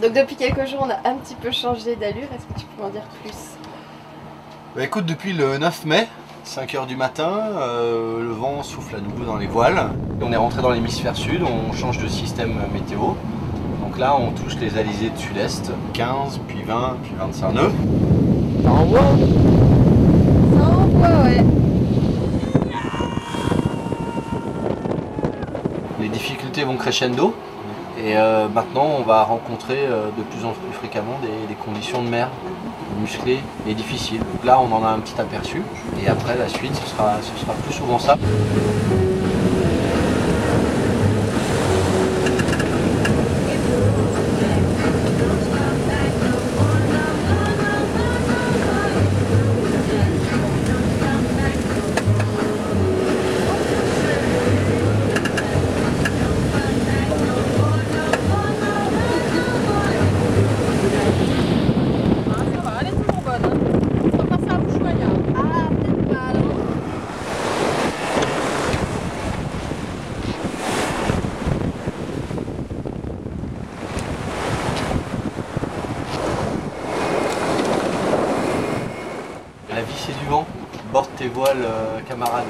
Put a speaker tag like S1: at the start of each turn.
S1: Donc depuis quelques jours, on a un petit peu changé d'allure. Est-ce que tu peux en dire plus?
S2: Bah écoute, depuis le 9 mai, 5h du matin, euh, le vent souffle à nouveau dans les voiles. On est rentré dans l'hémisphère sud, on change de système météo. Donc là, on touche les alizés de sud-est, 15, puis 20, puis 25 nœuds. Ça envoie
S1: Ça envoie, ouais.
S2: Les difficultés vont crescendo. Et euh, maintenant, on va rencontrer euh, de plus en plus fréquemment des, conditions de mer musclées et difficiles. Là, on en a un petit aperçu. Et après, la suite, ce sera plus souvent ça. Du vent. Borde tes voiles, euh, camarades.